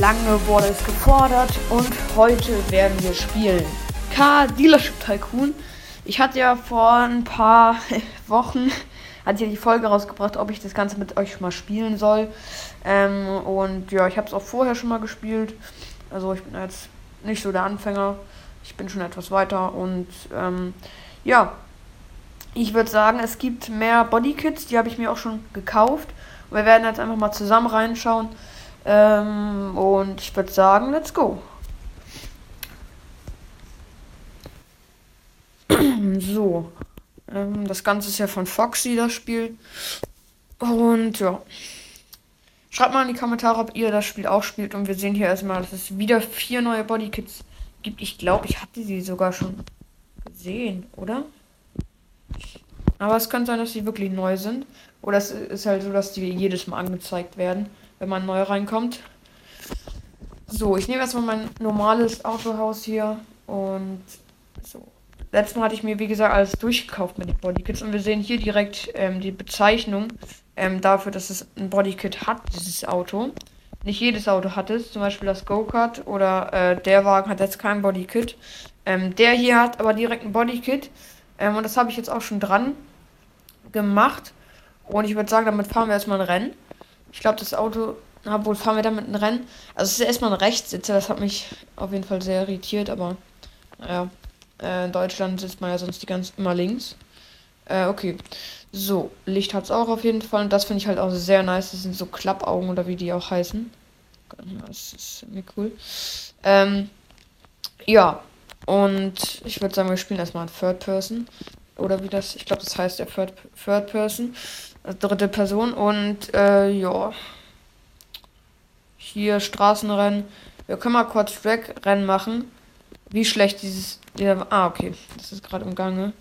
Lange wurde es gefordert und heute werden wir spielen. Car Dealership Tycoon. Ich hatte ja vor ein paar Wochen hatte ich die Folge rausgebracht, ob ich das Ganze mit euch mal spielen soll. Ähm, und ja, ich habe es auch vorher schon mal gespielt. Also ich bin jetzt nicht so der Anfänger. Ich bin schon etwas weiter und ähm, ja, ich würde sagen, es gibt mehr Bodykits, die habe ich mir auch schon gekauft. Wir werden jetzt einfach mal zusammen reinschauen. Ähm, und ich würde sagen, let's go. so. Ähm, das Ganze ist ja von Foxy, das Spiel. Und ja. Schreibt mal in die Kommentare, ob ihr das Spiel auch spielt. Und wir sehen hier erstmal, dass es wieder vier neue Bodykits gibt. Ich glaube, ich hatte sie sogar schon gesehen, oder? Aber es kann sein, dass sie wirklich neu sind. Oder es ist halt so, dass die jedes Mal angezeigt werden, wenn man neu reinkommt. So, ich nehme erstmal mein normales Autohaus hier und so. Letztes Mal hatte ich mir, wie gesagt, alles durchgekauft mit den Bodykits und wir sehen hier direkt ähm, die Bezeichnung ähm, dafür, dass es ein Bodykit hat, dieses Auto. Nicht jedes Auto hat es, zum Beispiel das Go-Kart oder äh, der Wagen hat jetzt kein Bodykit. Ähm, der hier hat aber direkt ein Bodykit ähm, und das habe ich jetzt auch schon dran gemacht. Und ich würde sagen, damit fahren wir erstmal ein Rennen. Ich glaube, das Auto, obwohl fahren wir damit ein Rennen. Also es ist erstmal ein Rechtssitzer, das hat mich auf jeden Fall sehr irritiert, aber naja, äh, in Deutschland sitzt man ja sonst die ganz immer links. Äh, okay. So, Licht hat es auch auf jeden Fall. Und das finde ich halt auch sehr nice. Das sind so Klappaugen oder wie die auch heißen. Das ist mir cool. Ähm, ja. Und ich würde sagen, wir spielen erstmal in Third Person. Oder wie das, ich glaube, das heißt der Third, Third Person. Also dritte Person. Und äh, ja. Hier Straßenrennen. Wir können mal kurz Track-Rennen machen. Wie schlecht dieses. Ja, ah, okay. Das ist gerade im Gange.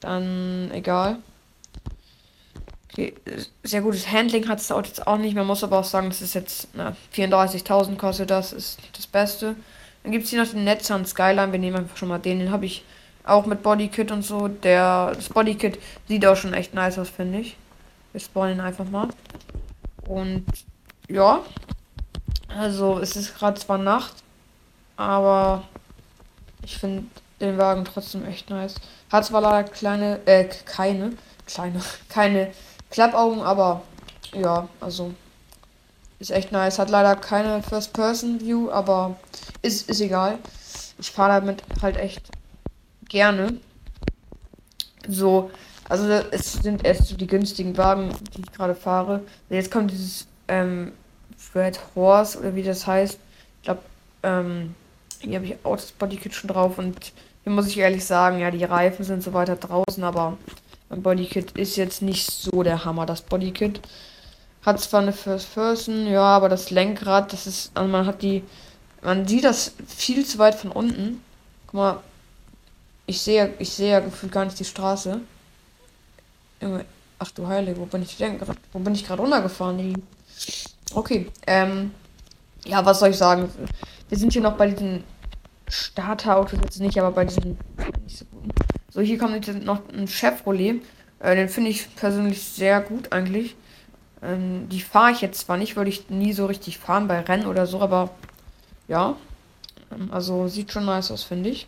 Dann egal. Okay, sehr gutes Handling hat das Auto jetzt auch nicht. Man muss aber auch sagen, das ist jetzt 34.000 kostet das, ist das Beste. Dann gibt es hier noch den Netzern Skyline. Wir nehmen einfach schon mal den. Den habe ich auch mit Bodykit und so. Der, das Bodykit sieht auch schon echt nice aus, finde ich. Wir spawnen einfach mal. Und ja. Also es ist gerade zwar Nacht, aber ich finde den Wagen trotzdem echt nice. Hat zwar leider kleine, äh, keine, kleine, keine Klappaugen, aber ja, also ist echt nice. Hat leider keine First-Person-View, aber ist, ist egal. Ich fahre damit halt echt gerne. So, also es sind erst so die günstigen Wagen, die ich gerade fahre. Jetzt kommt dieses ähm, Red Horse oder wie das heißt. Ich glaube, ähm, hier habe ich auch das Bodykit schon drauf und hier muss ich ehrlich sagen, ja, die Reifen sind so weiter draußen, aber mein Bodykit ist jetzt nicht so der Hammer. Das Bodykit hat zwar eine First Person, ja, aber das Lenkrad, das ist, also man hat die, man sieht das viel zu weit von unten. Guck mal, ich sehe, ich sehe ja gefühlt gar nicht die Straße. Junge, ach du Heilige, wo bin ich denn gerade, wo bin ich gerade runtergefahren? Okay, ähm, ja, was soll ich sagen? Wir sind hier noch bei diesen Starterautos jetzt nicht, aber bei diesen nicht so guten. So, hier kommt jetzt noch ein Chevrolet. Äh, den finde ich persönlich sehr gut eigentlich. Ähm, die fahre ich jetzt zwar nicht, würde ich nie so richtig fahren bei Rennen oder so, aber ja. Ähm, also sieht schon nice aus, finde ich.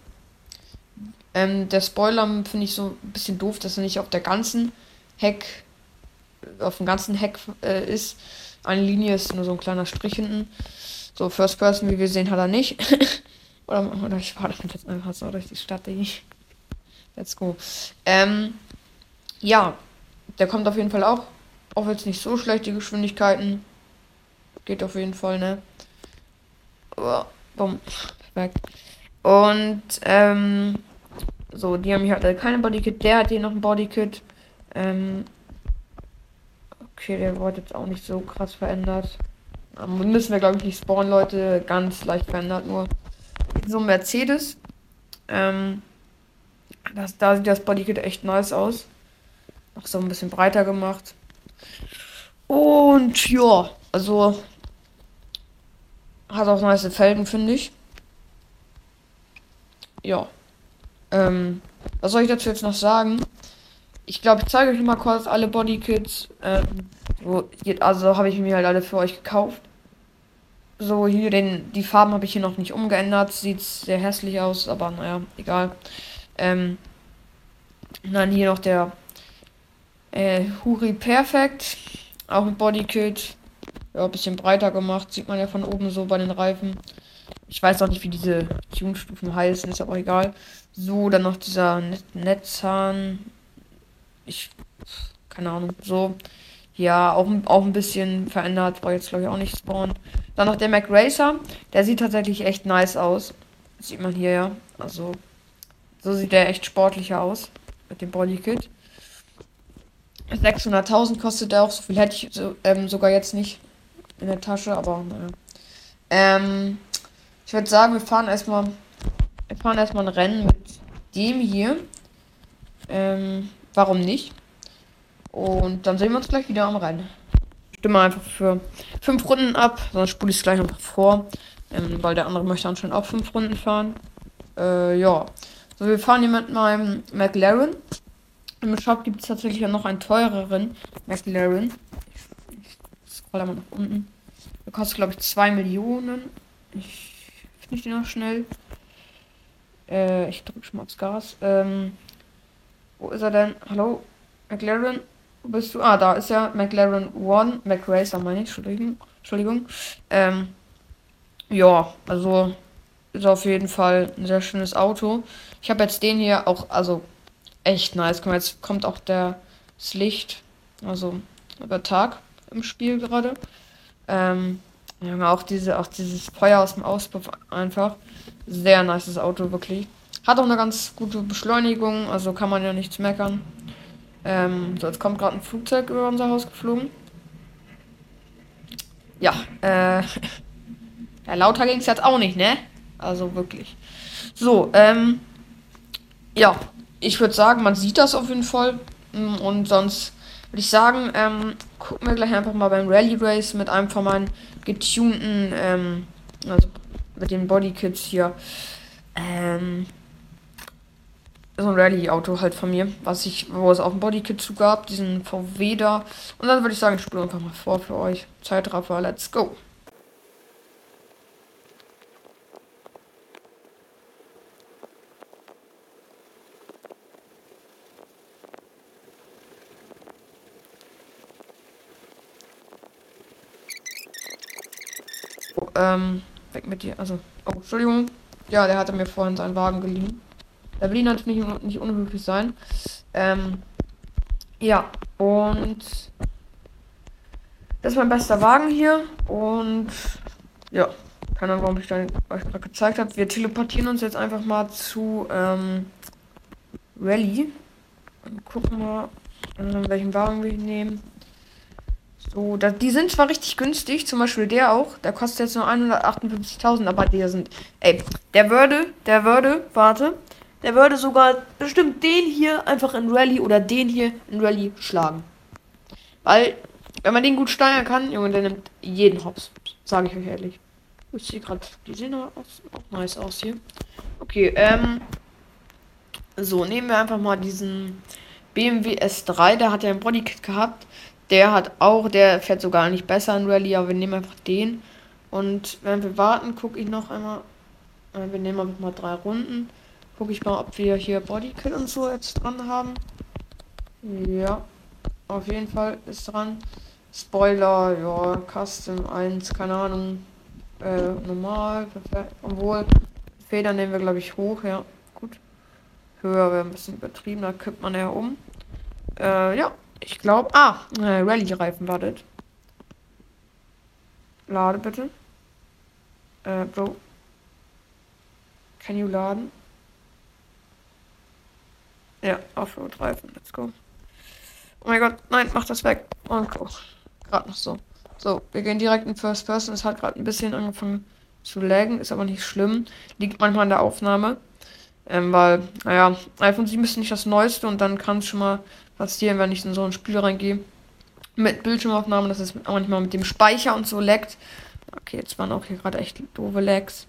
Ähm, der Spoiler finde ich so ein bisschen doof, dass er nicht auf der ganzen Heck, auf dem ganzen Heck äh, ist. Eine Linie ist nur so ein kleiner Strich hinten. So, First Person, wie wir sehen, hat er nicht. oder, oder ich fahre damit jetzt einfach so durch die Stadt. Let's go. Ähm, ja, der kommt auf jeden Fall auch. Auch jetzt nicht so schlecht, die Geschwindigkeiten. Geht auf jeden Fall, ne? Oh. Perfekt. Und, ähm, so, die haben hier halt keine Bodykit. Der hat hier noch ein Bodykit. Ähm, okay, der wurde jetzt auch nicht so krass verändert. Müssen wir, glaube ich, nicht spawnen, Leute. Ganz leicht verändert nur. So ein Mercedes. Ähm, das, da sieht das Bodykit echt nice aus. Noch so ein bisschen breiter gemacht. Und ja, also hat auch nice Felgen, finde ich. Ja. Ähm, was soll ich dazu jetzt noch sagen? Ich glaube, ich zeige euch mal kurz alle Bodykits. Ähm, also habe ich mir halt alle für euch gekauft. So, hier den, die Farben habe ich hier noch nicht umgeändert. Sieht sehr hässlich aus, aber naja, egal. Ähm, dann hier noch der äh, Huri Perfect. Auch ein Bodykit. Ja, ein bisschen breiter gemacht. Sieht man ja von oben so bei den Reifen. Ich weiß auch nicht, wie diese Tune-Stufen heißen, ist aber egal. So, dann noch dieser Net Netzhahn. Ich. Keine Ahnung. So. Ja, auch, auch ein bisschen verändert. War jetzt, glaube ich, auch nicht spawnen. Dann noch der Mac Racer. Der sieht tatsächlich echt nice aus. Sieht man hier ja. Also, so sieht der echt sportlicher aus. Mit dem Bodykit. 600.000 kostet der auch. So viel hätte ich so, ähm, sogar jetzt nicht in der Tasche, aber naja. Ähm, ich würde sagen, wir fahren erstmal. Wir fahren erstmal ein Rennen mit dem hier. Ähm, warum nicht? Und dann sehen wir uns gleich wieder am Rennen. Stimme einfach für fünf Runden ab, sonst spule ich es gleich einfach vor. Ähm, weil der andere möchte anscheinend auch fünf Runden fahren. Äh, ja. So, wir fahren hier mit meinem McLaren. Im Shop gibt es tatsächlich noch einen teureren McLaren. Ich, ich scroll mal nach unten. Der kostet, glaube ich, 2 Millionen. Ich finde den noch schnell. Äh, ich drücke schon mal aufs Gas. Ähm, wo ist er denn? Hallo? McLaren? Wo bist du? Ah, da ist er. McLaren One. McRacer meine ich. Entschuldigung. Entschuldigung. Ähm, ja, also ist auf jeden Fall ein sehr schönes Auto. Ich habe jetzt den hier auch, also echt nice. Guck jetzt kommt auch der, das Licht, also über Tag im Spiel gerade. Ähm, ja, auch diese, auch dieses Feuer aus dem Auspuff einfach. Sehr nice Auto, wirklich. Hat auch eine ganz gute Beschleunigung, also kann man ja nichts meckern. Ähm, so, jetzt kommt gerade ein Flugzeug über unser Haus geflogen. Ja, äh. ja, lauter ging es jetzt auch nicht, ne? Also wirklich. So, ähm. Ja, ich würde sagen, man sieht das auf jeden Fall. Mm, und sonst würde ich sagen, ähm, gucken wir gleich einfach mal beim Rally Race mit einem von meinen getunten, ähm, also mit den Bodykits hier. Ähm, so ein Rallye-Auto halt von mir, was ich, wo es auch ein Bodykit zu gab, diesen VW da. Und dann würde ich sagen, ich spiele einfach mal vor für euch. Zeitraffer, let's go. Ähm, weg mit dir. Also, oh, Entschuldigung. Ja, der hatte mir vorhin seinen Wagen geliehen. Der will natürlich nicht, nicht unhöflich sein. Ähm, ja, und das ist mein bester Wagen hier. Und ja, keine Ahnung, warum ich dann euch gerade gezeigt habe. Wir teleportieren uns jetzt einfach mal zu ähm, Rally. Und gucken mal, äh, welchen Wagen wir nehmen. So, da, die sind zwar richtig günstig, zum Beispiel der auch, der kostet jetzt nur 158.000, aber die sind, ey, der würde, der würde, warte, der würde sogar bestimmt den hier einfach in Rally oder den hier in Rally schlagen. Weil, wenn man den gut steuern kann, Junge, der nimmt jeden Hops, sage ich euch ehrlich. Ich sehe gerade, die sehen auch, auch nice aus hier. Okay, ähm, so, nehmen wir einfach mal diesen BMW S3, der hat ja ein Bodykit gehabt. Der hat auch, der fährt sogar nicht besser in Rallye, aber wir nehmen einfach den. Und wenn wir warten, gucke ich noch einmal. Äh, wir nehmen einfach mal drei Runden. Gucke ich mal, ob wir hier Bodykit und so jetzt dran haben. Ja, auf jeden Fall ist dran. Spoiler, ja, Custom 1, keine Ahnung. Äh, normal, perfekt. Obwohl, Federn nehmen wir, glaube ich, hoch, ja. Gut. Höher wäre ein bisschen übertrieben, da kippt man ja um. Äh, ja, ich glaube. Ah, äh, Rallye-Reifen, wartet. Lade bitte. Äh, Bro. Can you laden? Ja, Offroad-Reifen, let's go. Oh mein Gott, nein, mach das weg. Und oh, gerade noch so. So, wir gehen direkt in First Person. Es hat gerade ein bisschen angefangen zu laggen, ist aber nicht schlimm. Liegt manchmal an der Aufnahme. Ähm, weil, naja, iPhone 7 ist nicht das Neueste und dann kann es schon mal passieren, wenn ich in so ein Spiel reingehe. Mit Bildschirmaufnahmen, dass es manchmal mit dem Speicher und so leckt. Okay, jetzt waren auch hier gerade echt doofe Lags.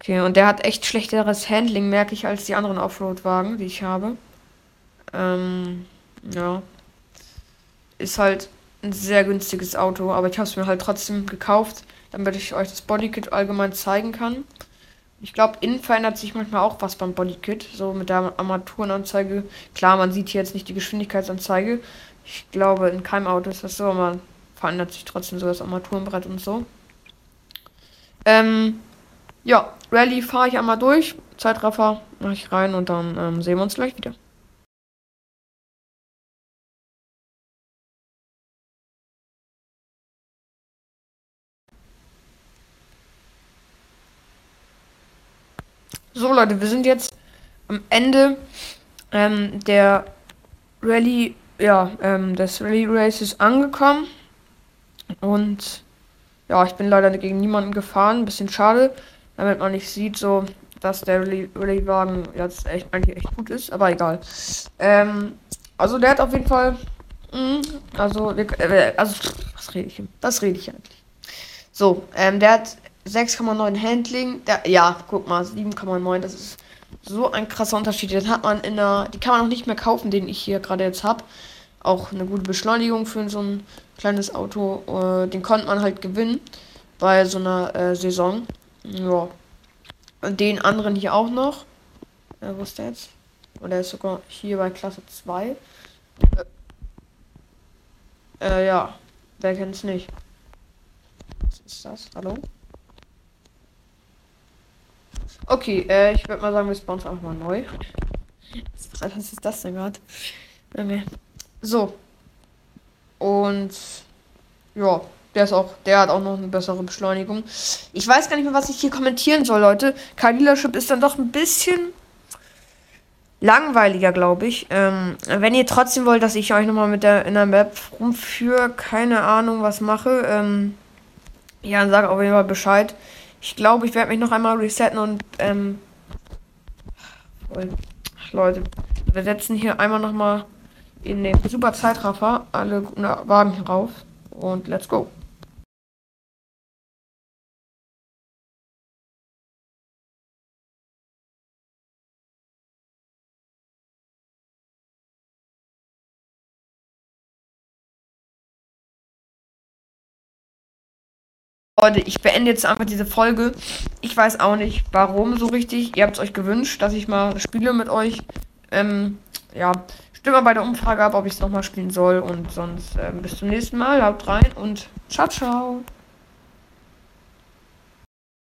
Okay, und der hat echt schlechteres Handling, merke ich, als die anderen Offroad-Wagen, die ich habe. Ähm, ja. Ist halt ein sehr günstiges Auto, aber ich habe es mir halt trotzdem gekauft. damit ich euch das Bodykit allgemein zeigen kann. Ich glaube, innen verändert sich manchmal auch was beim Bodykit, so mit der Armaturenanzeige. Klar, man sieht hier jetzt nicht die Geschwindigkeitsanzeige. Ich glaube, in keinem Auto ist das so, aber man verändert sich trotzdem so das Armaturenbrett und so. Ähm, ja, Rallye fahre ich einmal durch. Zeitraffer mache ich rein und dann ähm, sehen wir uns gleich wieder. So Leute, wir sind jetzt am Ende ähm, der Rallye, ja, ähm, des Rallye Races angekommen. Und ja, ich bin leider gegen niemanden gefahren. Bisschen schade, damit man nicht sieht, so dass der Rallye-Wagen jetzt echt eigentlich echt gut ist, aber egal. Ähm, also der hat auf jeden Fall. Mh, also, äh, also, was rede ich? Was rede ich eigentlich? So, ähm, der hat 6,9 Handling. Der, ja, guck mal, 7,9. Das ist so ein krasser Unterschied. Den hat man in der. Die kann man auch nicht mehr kaufen, den ich hier gerade jetzt habe. Auch eine gute Beschleunigung für so ein kleines Auto. Äh, den konnte man halt gewinnen bei so einer äh, Saison. Ja. Und den anderen hier auch noch. Äh, wo ist der jetzt? Oder ist sogar hier bei Klasse 2. Äh, ja. Wer kennt es nicht? Was ist das? Hallo? Okay, äh, ich würde mal sagen, wir spawnen einfach mal neu. Was ist das denn gerade? Okay. So. Und ja, der ist auch, der hat auch noch eine bessere Beschleunigung. Ich weiß gar nicht mehr, was ich hier kommentieren soll, Leute. Kalila Ship ist dann doch ein bisschen langweiliger, glaube ich. Ähm, wenn ihr trotzdem wollt, dass ich euch nochmal mit der in der Map rumführe, keine Ahnung, was mache, ähm, ja, dann sag auf jeden Fall Bescheid. Ich glaube, ich werde mich noch einmal resetten und, ähm, Leute, wir setzen hier einmal nochmal in den super Zeitraffer alle Wagen rauf. Und let's go. Leute, ich beende jetzt einfach diese Folge. Ich weiß auch nicht, warum so richtig. Ihr habt es euch gewünscht, dass ich mal spiele mit euch. Ähm, ja, stimmt mal bei der Umfrage ab, ob ich es nochmal spielen soll. Und sonst ähm, bis zum nächsten Mal. Haut rein und ciao, ciao.